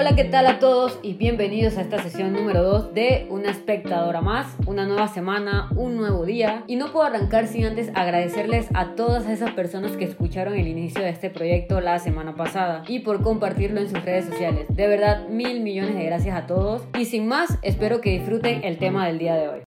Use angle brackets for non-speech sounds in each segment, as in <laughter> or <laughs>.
Hola, ¿qué tal a todos? Y bienvenidos a esta sesión número 2 de Una espectadora más, una nueva semana, un nuevo día. Y no puedo arrancar sin antes agradecerles a todas esas personas que escucharon el inicio de este proyecto la semana pasada y por compartirlo en sus redes sociales. De verdad, mil millones de gracias a todos. Y sin más, espero que disfruten el tema del día de hoy.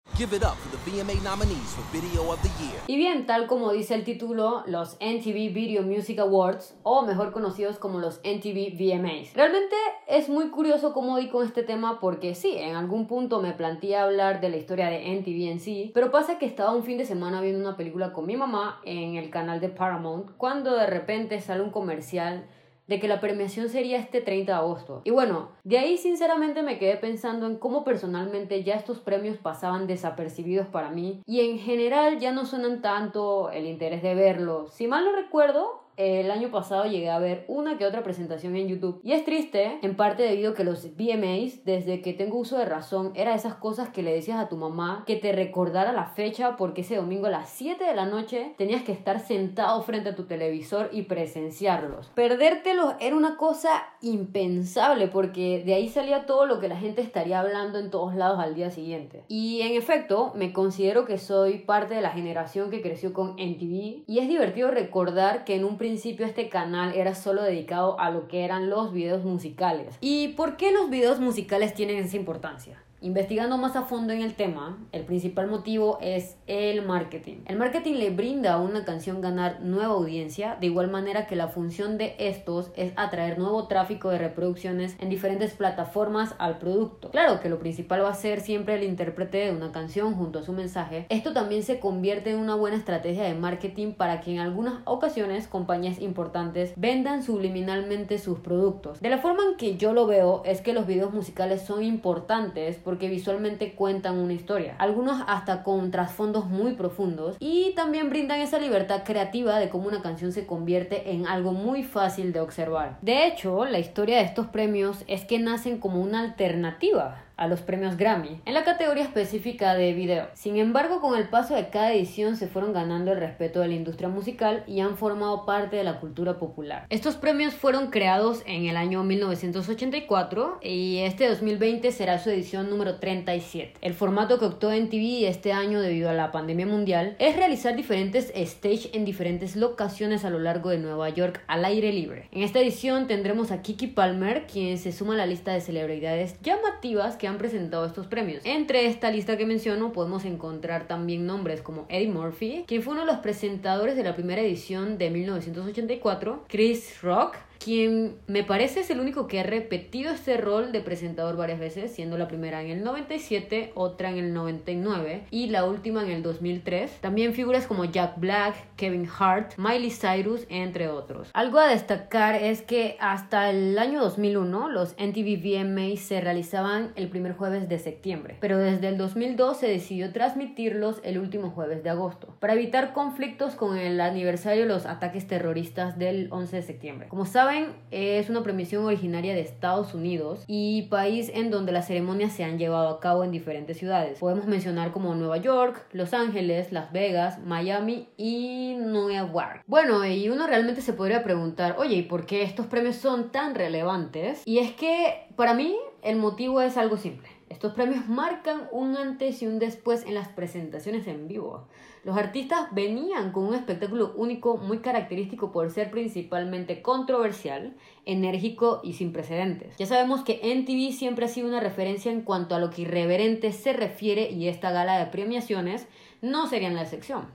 Y bien, tal como dice el título, los MTV Video Music Awards, o mejor conocidos como los MTV VMAs. Realmente es muy curioso cómo di con este tema porque sí, en algún punto me planteé hablar de la historia de MTV en sí, pero pasa que estaba un fin de semana viendo una película con mi mamá en el canal de Paramount cuando de repente sale un comercial de que la premiación sería este 30 de agosto. Y bueno, de ahí sinceramente me quedé pensando en cómo personalmente ya estos premios pasaban desapercibidos para mí y en general ya no suenan tanto el interés de verlos. Si mal no recuerdo, el año pasado llegué a ver una que otra presentación en YouTube. Y es triste, en parte debido a que los VMAs, desde que tengo uso de razón, era esas cosas que le decías a tu mamá que te recordara la fecha porque ese domingo a las 7 de la noche tenías que estar sentado frente a tu televisor y presenciarlos. Perdértelos era una cosa impensable porque de ahí salía todo lo que la gente estaría hablando en todos lados al día siguiente. Y en efecto, me considero que soy parte de la generación que creció con MTV y es divertido recordar que en un principio este canal era solo dedicado a lo que eran los videos musicales. ¿Y por qué los videos musicales tienen esa importancia? Investigando más a fondo en el tema, el principal motivo es el marketing. El marketing le brinda a una canción ganar nueva audiencia, de igual manera que la función de estos es atraer nuevo tráfico de reproducciones en diferentes plataformas al producto. Claro que lo principal va a ser siempre el intérprete de una canción junto a su mensaje. Esto también se convierte en una buena estrategia de marketing para que en algunas ocasiones compañías importantes vendan subliminalmente sus productos. De la forma en que yo lo veo es que los videos musicales son importantes porque que visualmente cuentan una historia, algunos hasta con trasfondos muy profundos y también brindan esa libertad creativa de cómo una canción se convierte en algo muy fácil de observar. De hecho, la historia de estos premios es que nacen como una alternativa a los premios Grammy en la categoría específica de video. Sin embargo, con el paso de cada edición se fueron ganando el respeto de la industria musical y han formado parte de la cultura popular. Estos premios fueron creados en el año 1984 y este 2020 será su edición número 37. El formato que optó en TV este año debido a la pandemia mundial es realizar diferentes stage en diferentes locaciones a lo largo de Nueva York al aire libre. En esta edición tendremos a Kiki Palmer, quien se suma a la lista de celebridades llamativas que han presentado estos premios. Entre esta lista que menciono podemos encontrar también nombres como Eddie Murphy, quien fue uno de los presentadores de la primera edición de 1984, Chris Rock, quien me parece es el único que ha repetido este rol de presentador varias veces, siendo la primera en el 97, otra en el 99 y la última en el 2003. También figuras como Jack Black, Kevin Hart, Miley Cyrus, entre otros. Algo a destacar es que hasta el año 2001 los MTV VMAs se realizaban el primer jueves de septiembre, pero desde el 2002 se decidió transmitirlos el último jueves de agosto, para evitar conflictos con el aniversario de los ataques terroristas del 11 de septiembre. Como saben, es una premiación originaria de Estados Unidos y país en donde las ceremonias se han llevado a cabo en diferentes ciudades. Podemos mencionar como Nueva York, Los Ángeles, Las Vegas, Miami y Nueva York. Bueno, y uno realmente se podría preguntar, oye, ¿y por qué estos premios son tan relevantes? Y es que para mí el motivo es algo simple. Estos premios marcan un antes y un después en las presentaciones en vivo. Los artistas venían con un espectáculo único muy característico por ser principalmente controversial, enérgico y sin precedentes. Ya sabemos que MTV siempre ha sido una referencia en cuanto a lo que irreverente se refiere y esta gala de premiaciones no sería la excepción.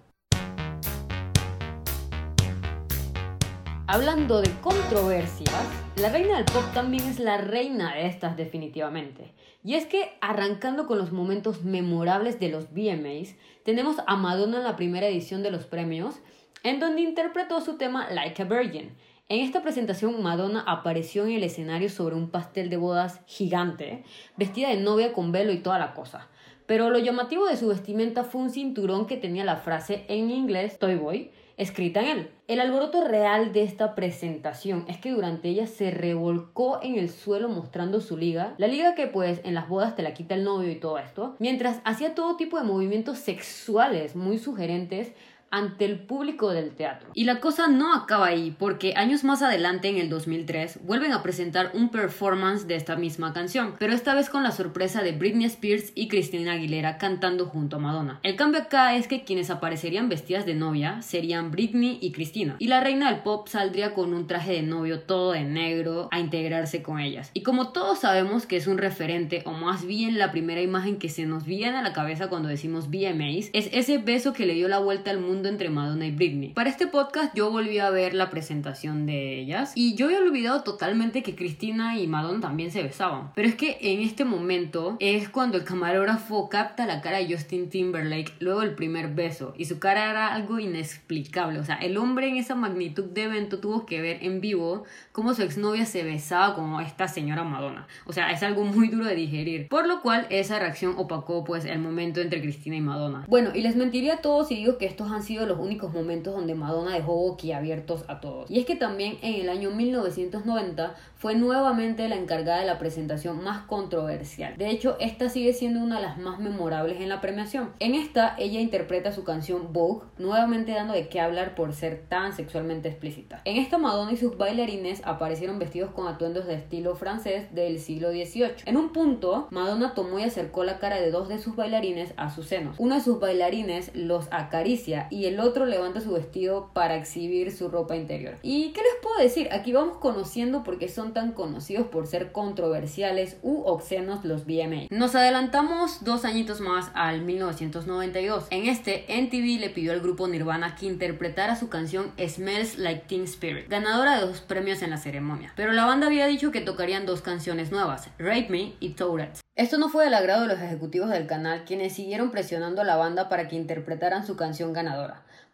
Hablando de controversias, la reina del pop también es la reina de estas definitivamente. Y es que arrancando con los momentos memorables de los VMAs, tenemos a Madonna en la primera edición de los premios, en donde interpretó su tema Like a Virgin. En esta presentación Madonna apareció en el escenario sobre un pastel de bodas gigante, vestida de novia con velo y toda la cosa. Pero lo llamativo de su vestimenta fue un cinturón que tenía la frase en inglés Toy Boy escrita en él. El alboroto real de esta presentación es que durante ella se revolcó en el suelo mostrando su liga, la liga que pues en las bodas te la quita el novio y todo esto, mientras hacía todo tipo de movimientos sexuales muy sugerentes ante el público del teatro. Y la cosa no acaba ahí, porque años más adelante, en el 2003, vuelven a presentar un performance de esta misma canción, pero esta vez con la sorpresa de Britney Spears y Christina Aguilera cantando junto a Madonna. El cambio acá es que quienes aparecerían vestidas de novia serían Britney y Christina, y la reina del pop saldría con un traje de novio todo de negro a integrarse con ellas. Y como todos sabemos que es un referente, o más bien la primera imagen que se nos viene a la cabeza cuando decimos VMAs, es ese beso que le dio la vuelta al mundo entre Madonna y Britney. Para este podcast yo volví a ver la presentación de ellas y yo había olvidado totalmente que Cristina y Madonna también se besaban. Pero es que en este momento es cuando el camarógrafo capta la cara de Justin Timberlake luego del primer beso y su cara era algo inexplicable. O sea, el hombre en esa magnitud de evento tuvo que ver en vivo cómo su exnovia se besaba como esta señora Madonna. O sea, es algo muy duro de digerir. Por lo cual esa reacción opacó pues el momento entre Cristina y Madonna. Bueno, y les mentiría a todos si digo que estos han sido los únicos momentos donde Madonna dejó boquiabiertos a todos. Y es que también en el año 1990 fue nuevamente la encargada de la presentación más controversial. De hecho, esta sigue siendo una de las más memorables en la premiación. En esta, ella interpreta su canción Vogue, nuevamente dando de qué hablar por ser tan sexualmente explícita. En esta, Madonna y sus bailarines aparecieron vestidos con atuendos de estilo francés del siglo XVIII. En un punto, Madonna tomó y acercó la cara de dos de sus bailarines a sus senos. Uno de sus bailarines los acaricia y el otro levanta su vestido para exhibir su ropa interior. ¿Y qué les puedo decir? Aquí vamos conociendo porque son tan conocidos por ser controversiales u obscenos los VMA. Nos adelantamos dos añitos más al 1992. En este, NTV le pidió al grupo Nirvana que interpretara su canción Smells Like Teen Spirit, ganadora de dos premios en la ceremonia. Pero la banda había dicho que tocarían dos canciones nuevas, Rape Me y Tourette's. Esto no fue del agrado de los ejecutivos del canal, quienes siguieron presionando a la banda para que interpretaran su canción ganadora.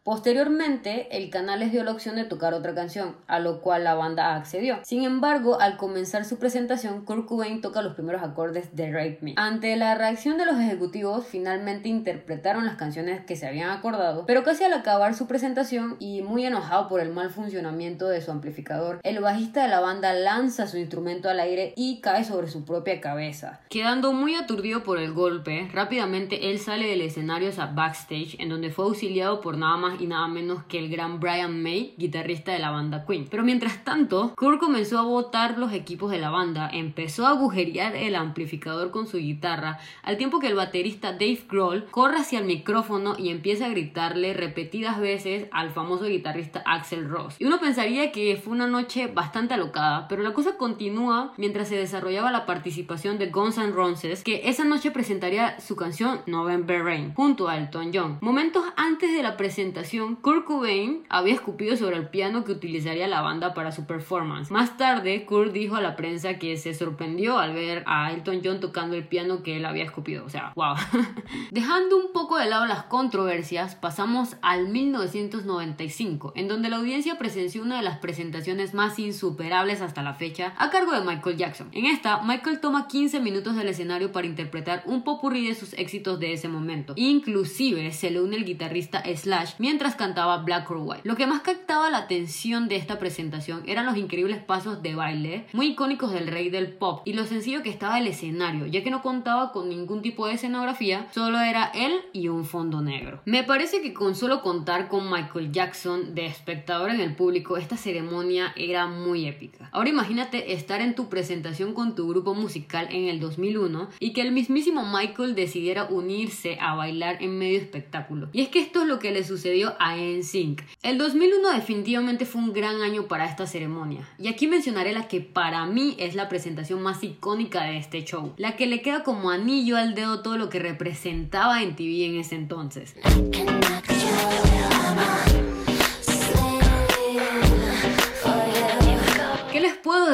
Posteriormente, el canal les dio la opción de tocar otra canción, a lo cual la banda accedió. Sin embargo, al comenzar su presentación, Kurt Cobain toca los primeros acordes de Rape Me. Ante la reacción de los ejecutivos, finalmente interpretaron las canciones que se habían acordado, pero casi al acabar su presentación y muy enojado por el mal funcionamiento de su amplificador, el bajista de la banda lanza su instrumento al aire y cae sobre su propia cabeza. Quedando muy aturdido por el golpe, rápidamente él sale del escenario a backstage, en donde fue auxiliado por nada más y nada menos que el gran Brian May, guitarrista de la banda Queen. Pero mientras tanto, Kurt comenzó a botar los equipos de la banda, empezó a agujerear el amplificador con su guitarra, al tiempo que el baterista Dave Grohl corre hacia el micrófono y empieza a gritarle repetidas veces al famoso guitarrista Axel Ross. Y uno pensaría que fue una noche bastante alocada, pero la cosa continúa mientras se desarrollaba la participación de Guns N' Roses, que esa noche presentaría su canción November Rain junto a Elton John. Momentos antes de la presentación Kurt Cobain había escupido sobre el piano que utilizaría la banda para su performance. Más tarde, Kurt dijo a la prensa que se sorprendió al ver a Elton John tocando el piano que él había escupido. O sea, wow. <laughs> Dejando un poco de lado las controversias, pasamos al 1995, en donde la audiencia presenció una de las presentaciones más insuperables hasta la fecha a cargo de Michael Jackson. En esta, Michael toma 15 minutos del escenario para interpretar un popurrí de sus éxitos de ese momento. Inclusive se le une el guitarrista Slash mientras cantaba Black or White. Lo que más captaba la atención de esta presentación eran los increíbles pasos de baile, muy icónicos del rey del pop, y lo sencillo que estaba el escenario, ya que no contaba con ningún tipo de escenografía, solo era él y un fondo negro. Me parece que con solo contar con Michael Jackson de espectador en el público, esta ceremonia era muy épica. Ahora imagínate estar en tu presentación con tu grupo musical en el 2001 y que el mismísimo Michael decidiera unirse a bailar en medio espectáculo. Y es que esto es lo que le sucedió a NSYNC. El 2001 definitivamente fue un gran año para esta ceremonia. Y aquí mencionaré la que para mí es la presentación más icónica de este show. La que le queda como anillo al dedo todo lo que representaba en TV en ese entonces.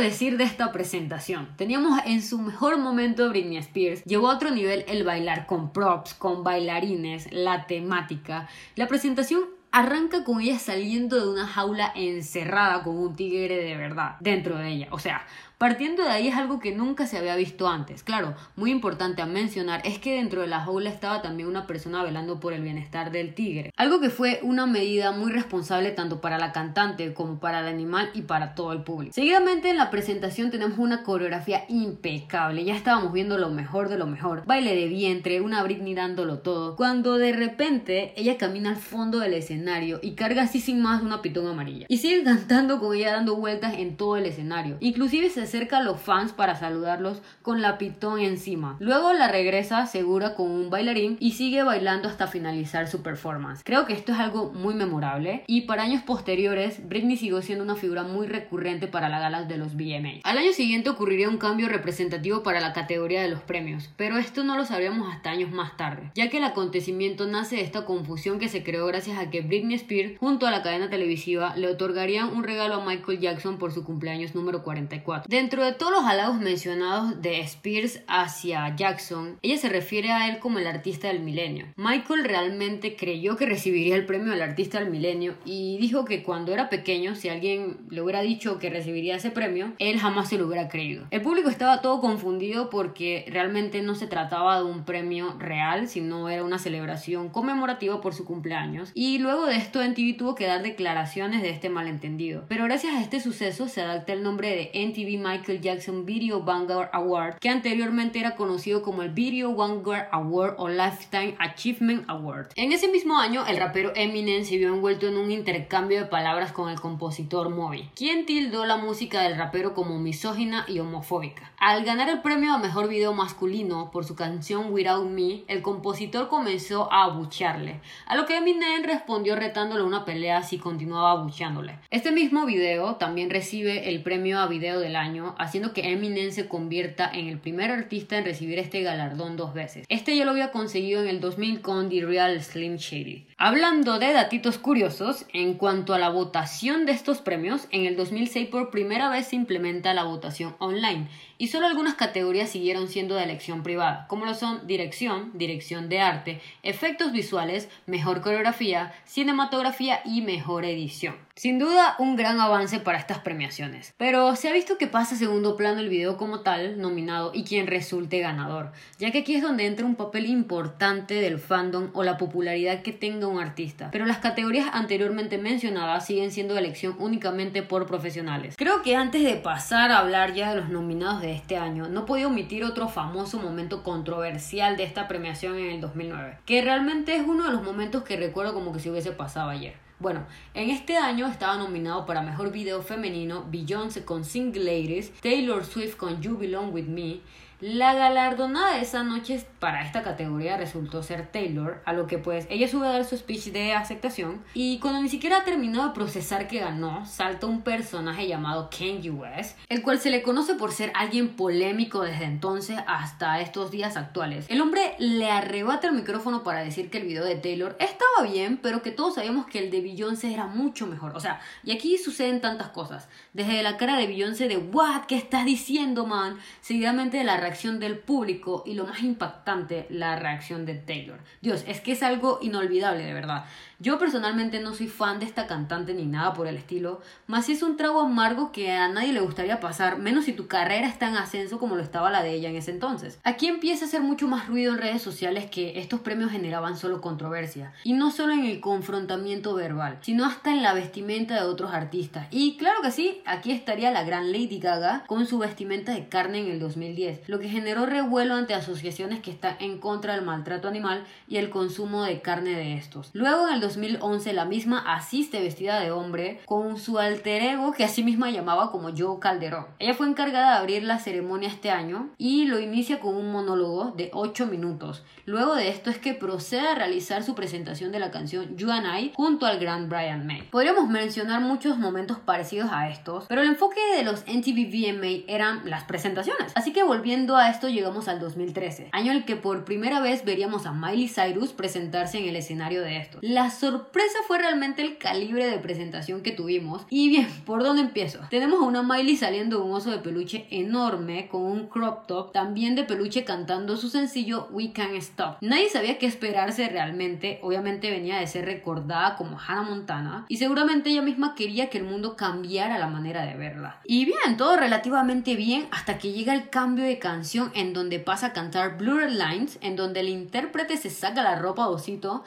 Decir de esta presentación? Teníamos en su mejor momento Britney Spears, llevó a otro nivel el bailar con props, con bailarines, la temática. La presentación arranca con ella saliendo de una jaula encerrada con un tigre de verdad dentro de ella. O sea, Partiendo de ahí es algo que nunca se había visto antes. Claro, muy importante a mencionar es que dentro de la jaula estaba también una persona velando por el bienestar del tigre. Algo que fue una medida muy responsable tanto para la cantante como para el animal y para todo el público. Seguidamente en la presentación tenemos una coreografía impecable. Ya estábamos viendo lo mejor de lo mejor. Baile de vientre, una Britney dándolo todo. Cuando de repente ella camina al fondo del escenario y carga así sin más una pitón amarilla. Y sigue cantando con ella dando vueltas en todo el escenario. Inclusive se acerca a los fans para saludarlos con la pitón encima. Luego la regresa segura con un bailarín y sigue bailando hasta finalizar su performance. Creo que esto es algo muy memorable y para años posteriores Britney siguió siendo una figura muy recurrente para las galas de los VMA. Al año siguiente ocurriría un cambio representativo para la categoría de los premios, pero esto no lo sabríamos hasta años más tarde, ya que el acontecimiento nace de esta confusión que se creó gracias a que Britney Spears junto a la cadena televisiva le otorgarían un regalo a Michael Jackson por su cumpleaños número 44. Dentro de todos los halagos mencionados de Spears hacia Jackson, ella se refiere a él como el artista del milenio. Michael realmente creyó que recibiría el premio al artista del milenio y dijo que cuando era pequeño, si alguien le hubiera dicho que recibiría ese premio, él jamás se lo hubiera creído. El público estaba todo confundido porque realmente no se trataba de un premio real, sino era una celebración conmemorativa por su cumpleaños. Y luego de esto, NTV tuvo que dar declaraciones de este malentendido. Pero gracias a este suceso se adapta el nombre de NTV Michael Jackson Video Vanguard Award, que anteriormente era conocido como el Video Vanguard Award o Lifetime Achievement Award. En ese mismo año, el rapero Eminem se vio envuelto en un intercambio de palabras con el compositor Moby, quien tildó la música del rapero como misógina y homofóbica. Al ganar el premio a mejor video masculino por su canción Without Me, el compositor comenzó a abuchearle, a lo que Eminem respondió retándole una pelea si continuaba abucheándole. Este mismo video también recibe el premio a video del año, haciendo que Eminem se convierta en el primer artista en recibir este galardón dos veces. Este ya lo había conseguido en el 2000 con The Real Slim Shady. Hablando de datitos curiosos, en cuanto a la votación de estos premios, en el 2006 por primera vez se implementa la votación online y solo algunas categorías siguieron siendo de elección privada, como lo son dirección, dirección de arte, efectos visuales, mejor coreografía, cinematografía y mejor edición. Sin duda, un gran avance para estas premiaciones. Pero se ha visto que pasa a segundo plano el video como tal, nominado, y quien resulte ganador, ya que aquí es donde entra un papel importante del fandom o la popularidad que tenga artista. Pero las categorías anteriormente mencionadas siguen siendo de elección únicamente por profesionales. Creo que antes de pasar a hablar ya de los nominados de este año, no podía omitir otro famoso momento controversial de esta premiación en el 2009, que realmente es uno de los momentos que recuerdo como que si hubiese pasado ayer. Bueno, en este año estaba nominado para Mejor Video Femenino Beyoncé con Sing Ladies, Taylor Swift con You Belong With Me, la galardonada de esa noche para esta categoría resultó ser Taylor, a lo que pues ella sube a dar su speech de aceptación y cuando ni siquiera ha terminado de procesar que ganó, salta un personaje llamado Kanye West, el cual se le conoce por ser alguien polémico desde entonces hasta estos días actuales. El hombre le arrebata el micrófono para decir que el video de Taylor estaba bien, pero que todos sabíamos que el de Beyoncé era mucho mejor. O sea, y aquí suceden tantas cosas. Desde la cara de Beyoncé de What, ¿qué estás diciendo, man? Seguidamente de la del público y lo más impactante, la reacción de Taylor. Dios, es que es algo inolvidable, de verdad. Yo personalmente no soy fan de esta cantante ni nada por el estilo, más si es un trago amargo que a nadie le gustaría pasar, menos si tu carrera está en ascenso como lo estaba la de ella en ese entonces. Aquí empieza a hacer mucho más ruido en redes sociales que estos premios generaban solo controversia, y no solo en el confrontamiento verbal, sino hasta en la vestimenta de otros artistas. Y claro que sí, aquí estaría la gran Lady Gaga con su vestimenta de carne en el 2010, lo que generó revuelo ante asociaciones que están en contra del maltrato animal y el consumo de carne de estos. Luego en el 2011 la misma asiste vestida de hombre con su alter ego que así misma llamaba como Joe Calderón. Ella fue encargada de abrir la ceremonia este año y lo inicia con un monólogo de 8 minutos. Luego de esto es que procede a realizar su presentación de la canción You and I junto al gran Brian May. Podríamos mencionar muchos momentos parecidos a estos, pero el enfoque de los MTV VMA eran las presentaciones. Así que volviendo a esto llegamos al 2013, año en el que por primera vez veríamos a Miley Cyrus presentarse en el escenario de estos. Las sorpresa fue realmente el calibre de presentación que tuvimos. Y bien, <laughs> ¿por dónde empiezo? Tenemos a una Miley saliendo de un oso de peluche enorme con un crop top, también de peluche cantando su sencillo We Can't Stop. Nadie sabía qué esperarse realmente, obviamente venía de ser recordada como Hannah Montana y seguramente ella misma quería que el mundo cambiara la manera de verla. Y bien, todo relativamente bien hasta que llega el cambio de canción en donde pasa a cantar Blurred Lines, en donde el intérprete se saca la ropa de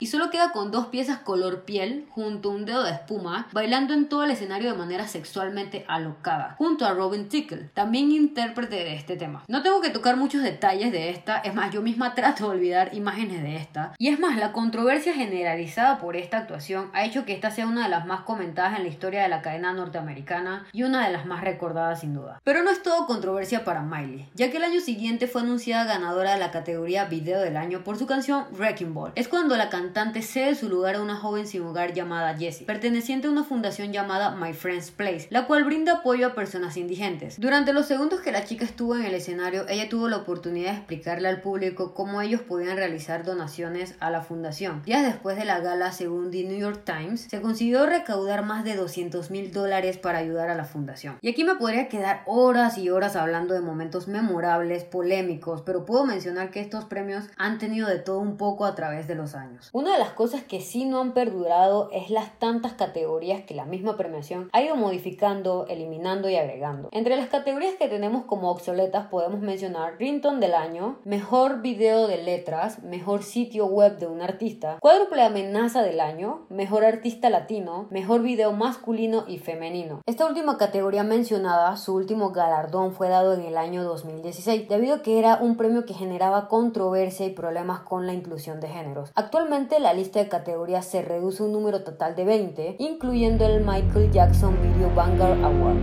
y solo queda con dos piezas color piel junto a un dedo de espuma, bailando en todo el escenario de manera sexualmente alocada, junto a Robin Tickle, también intérprete de este tema. No tengo que tocar muchos detalles de esta, es más, yo misma <laughs> trato de olvidar imágenes de esta. Y es más, la controversia generalizada por esta actuación ha hecho que esta sea una de las más comentadas en la historia de la cadena norteamericana y una de las más recordadas sin duda. Pero no es todo controversia para Miley, ya que el año siguiente fue anunciada ganadora de la categoría Video del Año por su canción Wrecking Ball. Es cuando la cantante cede su lugar a una joven sin hogar llamada Jessie, perteneciente a una fundación llamada My Friend's Place, la cual brinda apoyo a personas indigentes. Durante los segundos que la chica estuvo en el escenario, ella tuvo la oportunidad de explicarle al público cómo ellos podían realizar donaciones a la fundación. Días después de la gala, según The New York Times, se consiguió recaudar más de 200 mil dólares para ayudar a la fundación. Y aquí me podría quedar horas y horas hablando de momentos memorables, polémicos, pero puedo mencionar que estos premios han tenido de todo un poco a través de los años. Una de las cosas que sí no han perdurado es las tantas categorías que la misma premiación ha ido modificando, eliminando y agregando. Entre las categorías que tenemos como obsoletas podemos mencionar Rington del año, mejor video de letras, mejor sitio web de un artista, cuádruple amenaza del año, mejor artista latino, mejor video masculino y femenino. Esta última categoría mencionada, su último galardón fue dado en el año 2016, debido a que era un premio que generaba controversia y problemas con la inclusión de géneros. Actualmente la lista de categorías se reduce un número total de 20, incluyendo el Michael Jackson Video Vanguard Award.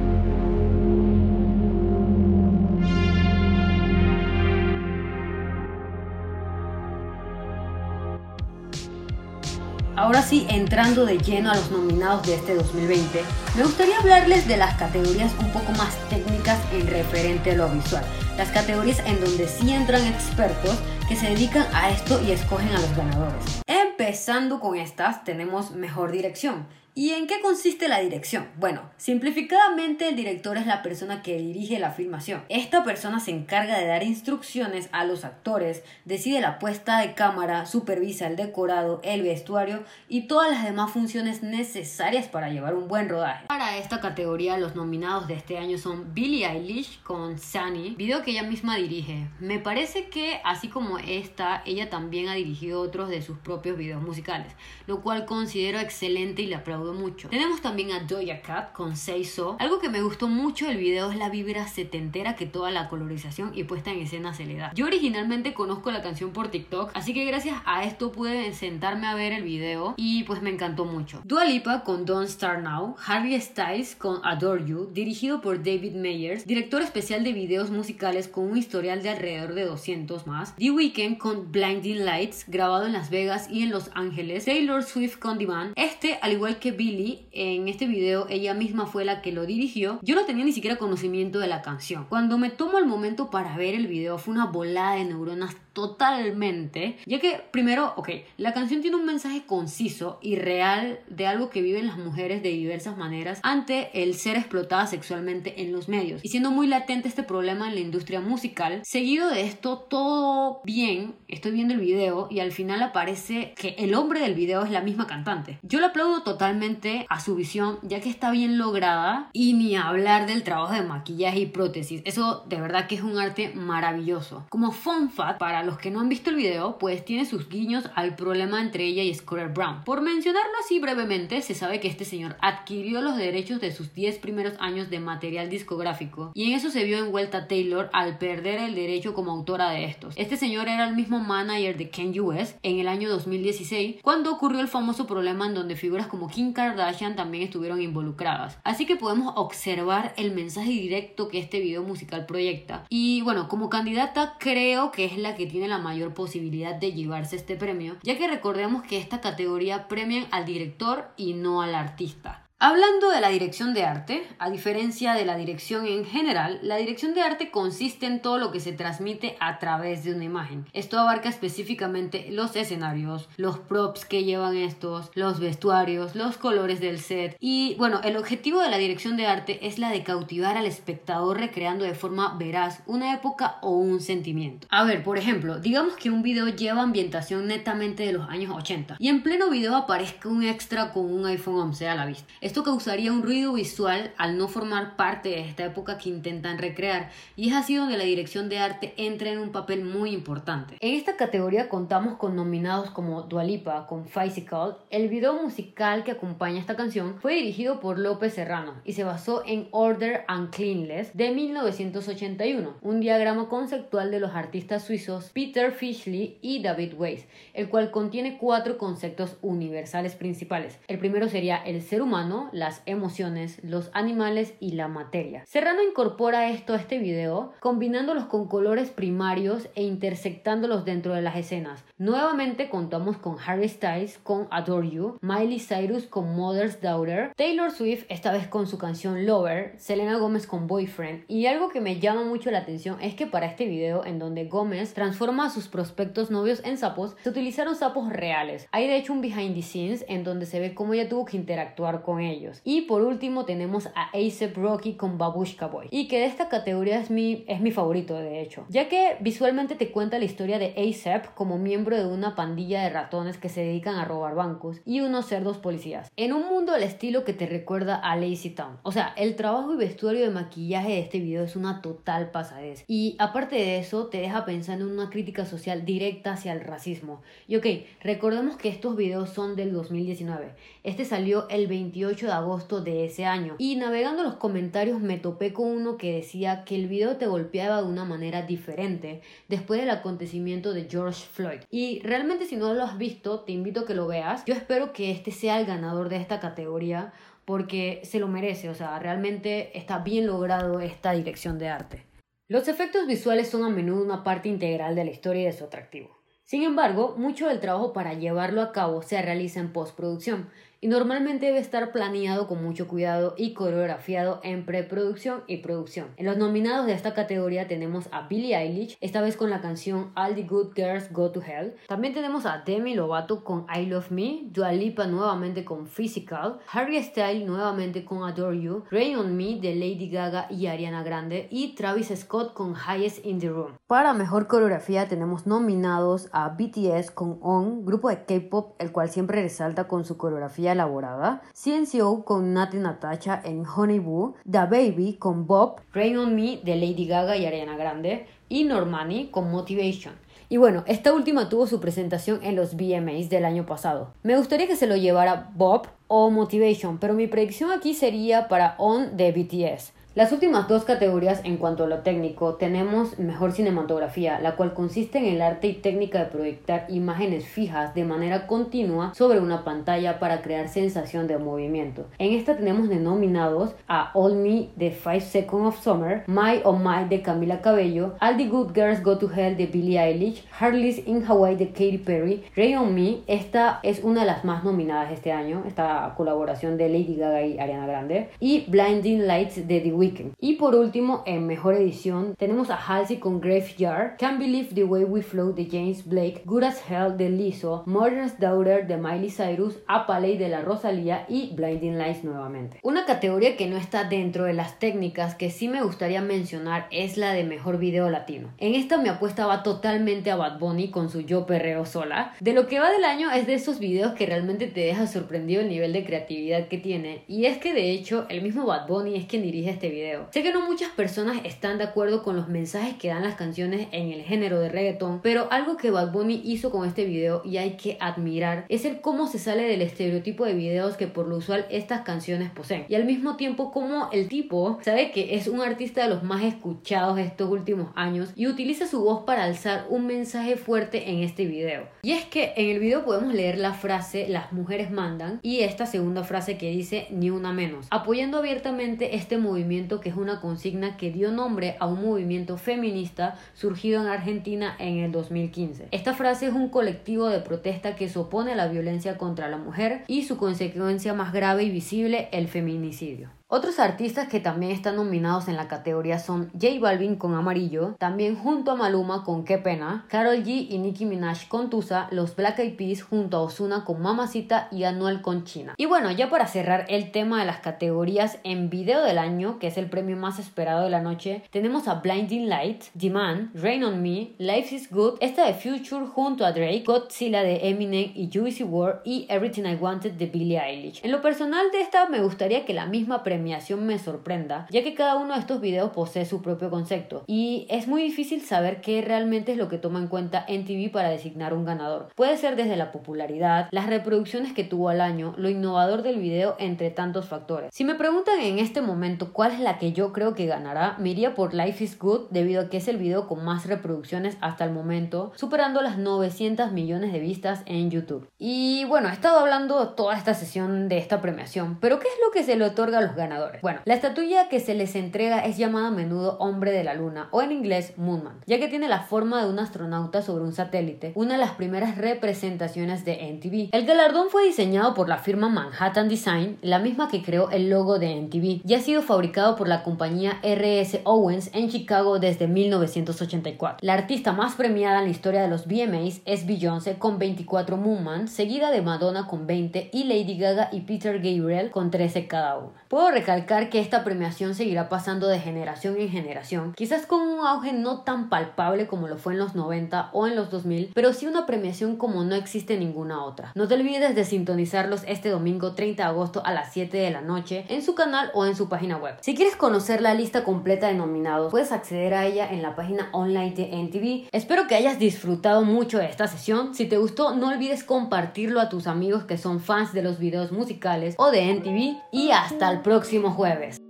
Ahora sí, entrando de lleno a los nominados de este 2020, me gustaría hablarles de las categorías un poco más técnicas en referente a lo visual. Las categorías en donde sí entran expertos que se dedican a esto y escogen a los ganadores. Empezando con estas, tenemos mejor dirección ¿Y en qué consiste la dirección? Bueno, simplificadamente el director es la persona que dirige la filmación. Esta persona se encarga de dar instrucciones a los actores, decide la puesta de cámara, supervisa el decorado, el vestuario y todas las demás funciones necesarias para llevar un buen rodaje. Para esta categoría los nominados de este año son Billie Eilish con Sunny, video que ella misma dirige. Me parece que así como esta, ella también ha dirigido otros de sus propios videos musicales, lo cual considero excelente y le aplaudo mucho. Tenemos también a Doja Cat con Seiso. Algo que me gustó mucho del video es la vibra setentera que toda la colorización y puesta en escena se le da. Yo originalmente conozco la canción por TikTok, así que gracias a esto pude sentarme a ver el video y pues me encantó mucho. Dua Lipa con Don't Start Now, Harry Styles con Adore You, dirigido por David Meyers, director especial de videos musicales con un historial de alrededor de 200 más, The Weeknd con Blinding Lights, grabado en Las Vegas y en Los Ángeles, Taylor Swift con Demand, este al igual que Billy, en este video ella misma fue la que lo dirigió, yo no tenía ni siquiera conocimiento de la canción. Cuando me tomo el momento para ver el video fue una volada de neuronas totalmente, ya que primero, ok, la canción tiene un mensaje conciso y real de algo que viven las mujeres de diversas maneras ante el ser explotada sexualmente en los medios y siendo muy latente este problema en la industria musical. Seguido de esto, todo bien, estoy viendo el video y al final aparece que el hombre del video es la misma cantante. Yo le aplaudo totalmente a su visión ya que está bien lograda y ni hablar del trabajo de maquillaje y prótesis. Eso de verdad que es un arte maravilloso. Como fun fact para los que no han visto el video, pues tiene sus guiños al problema entre ella y Scooter Brown. Por mencionarlo así brevemente, se sabe que este señor adquirió los derechos de sus 10 primeros años de material discográfico y en eso se vio envuelta Taylor al perder el derecho como autora de estos. Este señor era el mismo manager de Ken West en el año 2016 cuando ocurrió el famoso problema en donde figuras como Kim Kardashian también estuvieron involucradas. Así que podemos observar el mensaje directo que este video musical proyecta. Y bueno, como candidata creo que es la que tiene la mayor posibilidad de llevarse este premio, ya que recordemos que esta categoría premian al director y no al artista. Hablando de la dirección de arte, a diferencia de la dirección en general, la dirección de arte consiste en todo lo que se transmite a través de una imagen. Esto abarca específicamente los escenarios, los props que llevan estos, los vestuarios, los colores del set y bueno, el objetivo de la dirección de arte es la de cautivar al espectador recreando de forma veraz una época o un sentimiento. A ver, por ejemplo, digamos que un video lleva ambientación netamente de los años 80 y en pleno video aparezca un extra con un iPhone 11 a la vista Esto causaría un ruido visual al no formar parte de esta época que intentan recrear y es así donde la dirección de arte entra en un papel muy importante. En esta categoría contamos con nominados como Dualipa con Physical. El video musical que acompaña esta canción fue dirigido por López Serrano y se basó en Order and Cleanless de 1981, un diagrama conceptual de los artistas suizos Peter Fishley y David Weiss, el cual contiene cuatro conceptos universales principales. El primero sería el ser humano, las emociones, los animales y la materia. Serrano incorpora esto a este video combinándolos con colores primarios e intersectándolos dentro de las escenas. Nuevamente contamos con Harry Styles con Adore You, Miley Cyrus con Mother's Daughter, Taylor Swift esta vez con su canción Lover, Selena Gomez con Boyfriend y algo que me llama mucho la atención es que para este video en donde Gómez transforma a sus prospectos novios en sapos, se utilizaron sapos reales. Hay de hecho un behind the scenes en donde se ve cómo ella tuvo que interactuar con ellos. Y por último tenemos a A$AP Rocky con Babushka Boy y que de esta categoría es mi, es mi favorito de hecho, ya que visualmente te cuenta la historia de A$AP como miembro de una pandilla de ratones que se dedican a robar bancos y unos cerdos policías. En un mundo al estilo que te recuerda a Lazy Town. O sea, el trabajo y vestuario de maquillaje de este video es una total pasadez. Y aparte de eso, te deja pensando en una crítica social directa hacia el racismo. Y ok, recordemos que estos videos son del 2019. Este salió el 28 de agosto de ese año. Y navegando los comentarios me topé con uno que decía que el video te golpeaba de una manera diferente después del acontecimiento de George Floyd. Y realmente si no lo has visto, te invito a que lo veas. Yo espero que este sea el ganador de esta categoría porque se lo merece, o sea, realmente está bien logrado esta dirección de arte. Los efectos visuales son a menudo una parte integral de la historia y de su atractivo. Sin embargo, mucho del trabajo para llevarlo a cabo se realiza en postproducción y normalmente debe estar planeado con mucho cuidado y coreografiado en preproducción y producción. En los nominados de esta categoría tenemos a Billie Eilish, esta vez con la canción All the Good Girls Go to Hell. También tenemos a Demi Lovato con I Love Me, Dua Lipa nuevamente con Physical, Harry Styles nuevamente con Adore You, Rain on Me de Lady Gaga y Ariana Grande y Travis Scott con Highest in the Room. Para mejor coreografía tenemos nominados a BTS con On, grupo de K-pop el cual siempre resalta con su coreografía elaborada, CNCO con Nati Natacha en Honey Boo, The Baby con Bob, Rain on Me de Lady Gaga y Ariana Grande y Normani con Motivation. Y bueno, esta última tuvo su presentación en los VMAs del año pasado. Me gustaría que se lo llevara Bob o Motivation, pero mi predicción aquí sería para On de BTS. Las últimas dos categorías en cuanto a lo técnico tenemos mejor cinematografía, la cual consiste en el arte y técnica de proyectar imágenes fijas de manera continua sobre una pantalla para crear sensación de movimiento. En esta tenemos denominados a All Me de Five Seconds of Summer, My Oh My de Camila Cabello, All the Good Girls Go to Hell de Billie Eilish, Harley's in Hawaii de Katy Perry, Ray on Me, esta es una de las más nominadas este año, esta colaboración de Lady Gaga y Ariana Grande, y Blinding Lights de The y por último, en mejor edición, tenemos a Halsey con Graveyard, Can't Believe the Way We Flow de James Blake, Good as Hell de Lizzo, Mother's Daughter de Miley Cyrus, Apaley de la Rosalía y Blinding Lights nuevamente. Una categoría que no está dentro de las técnicas que sí me gustaría mencionar es la de mejor video latino. En esta mi apuesta va totalmente a Bad Bunny con su Yo Perreo Sola. De lo que va del año es de esos videos que realmente te deja sorprendido el nivel de creatividad que tiene. Y es que de hecho el mismo Bad Bunny es quien dirige este video. Sé que no muchas personas están de acuerdo con los mensajes que dan las canciones en el género de reggaeton, pero algo que Bad Bunny hizo con este video y hay que admirar es el cómo se sale del estereotipo de videos que por lo usual estas canciones poseen. Y al mismo tiempo cómo el tipo sabe que es un artista de los más escuchados estos últimos años y utiliza su voz para alzar un mensaje fuerte en este video. Y es que en el video podemos leer la frase las mujeres mandan y esta segunda frase que dice ni una menos, apoyando abiertamente este movimiento que es una consigna que dio nombre a un movimiento feminista surgido en Argentina en el 2015. Esta frase es un colectivo de protesta que se opone a la violencia contra la mujer y su consecuencia más grave y visible, el feminicidio. Otros artistas que también están nominados en la categoría son J Balvin con Amarillo, también junto a Maluma con Qué Pena, Carol G y Nicki Minaj con Tusa, los Black Eyed Peas junto a Ozuna con Mamacita y Anuel con China. Y bueno, ya para cerrar el tema de las categorías en video del año, que es el premio más esperado de la noche, tenemos a Blinding Light, Demand, Rain on Me, Life is Good, esta de Future junto a Drake, Godzilla de Eminem y Juicy WRLD y Everything I Wanted de Billie Eilish. En lo personal de esta me gustaría que la misma premiación me sorprenda, ya que cada uno de estos videos posee su propio concepto y es muy difícil saber qué realmente es lo que toma en cuenta NTV para designar un ganador. Puede ser desde la popularidad, las reproducciones que tuvo al año, lo innovador del video, entre tantos factores. Si me preguntan en este momento cuál es la que yo creo que ganará, me iría por Life is Good debido a que es el video con más reproducciones hasta el momento, superando las 900 millones de vistas en YouTube. Y bueno, he estado hablando toda esta sesión de esta premiación, pero ¿qué es lo que se le otorga a los ganadores? Bueno, la estatuilla que se les entrega es llamada a menudo Hombre de la Luna o en inglés Moonman, ya que tiene la forma de un astronauta sobre un satélite, una de las primeras representaciones de NTV. El galardón fue diseñado por la firma Manhattan Design, la misma que creó el logo de NTV, y ha sido fabricado por la compañía RS Owens en Chicago desde 1984. La artista más premiada en la historia de los VMAs es Beyoncé con 24 Moonman, seguida de Madonna con 20 y Lady Gaga y Peter Gabriel con 13 cada uno. Recalcar que esta premiación seguirá pasando de generación en generación, quizás con un auge no tan palpable como lo fue en los 90 o en los 2000, pero sí una premiación como no existe ninguna otra. No te olvides de sintonizarlos este domingo 30 de agosto a las 7 de la noche en su canal o en su página web. Si quieres conocer la lista completa de nominados, puedes acceder a ella en la página online de NTV. Espero que hayas disfrutado mucho de esta sesión. Si te gustó, no olvides compartirlo a tus amigos que son fans de los videos musicales o de NTV y hasta el próximo jueves.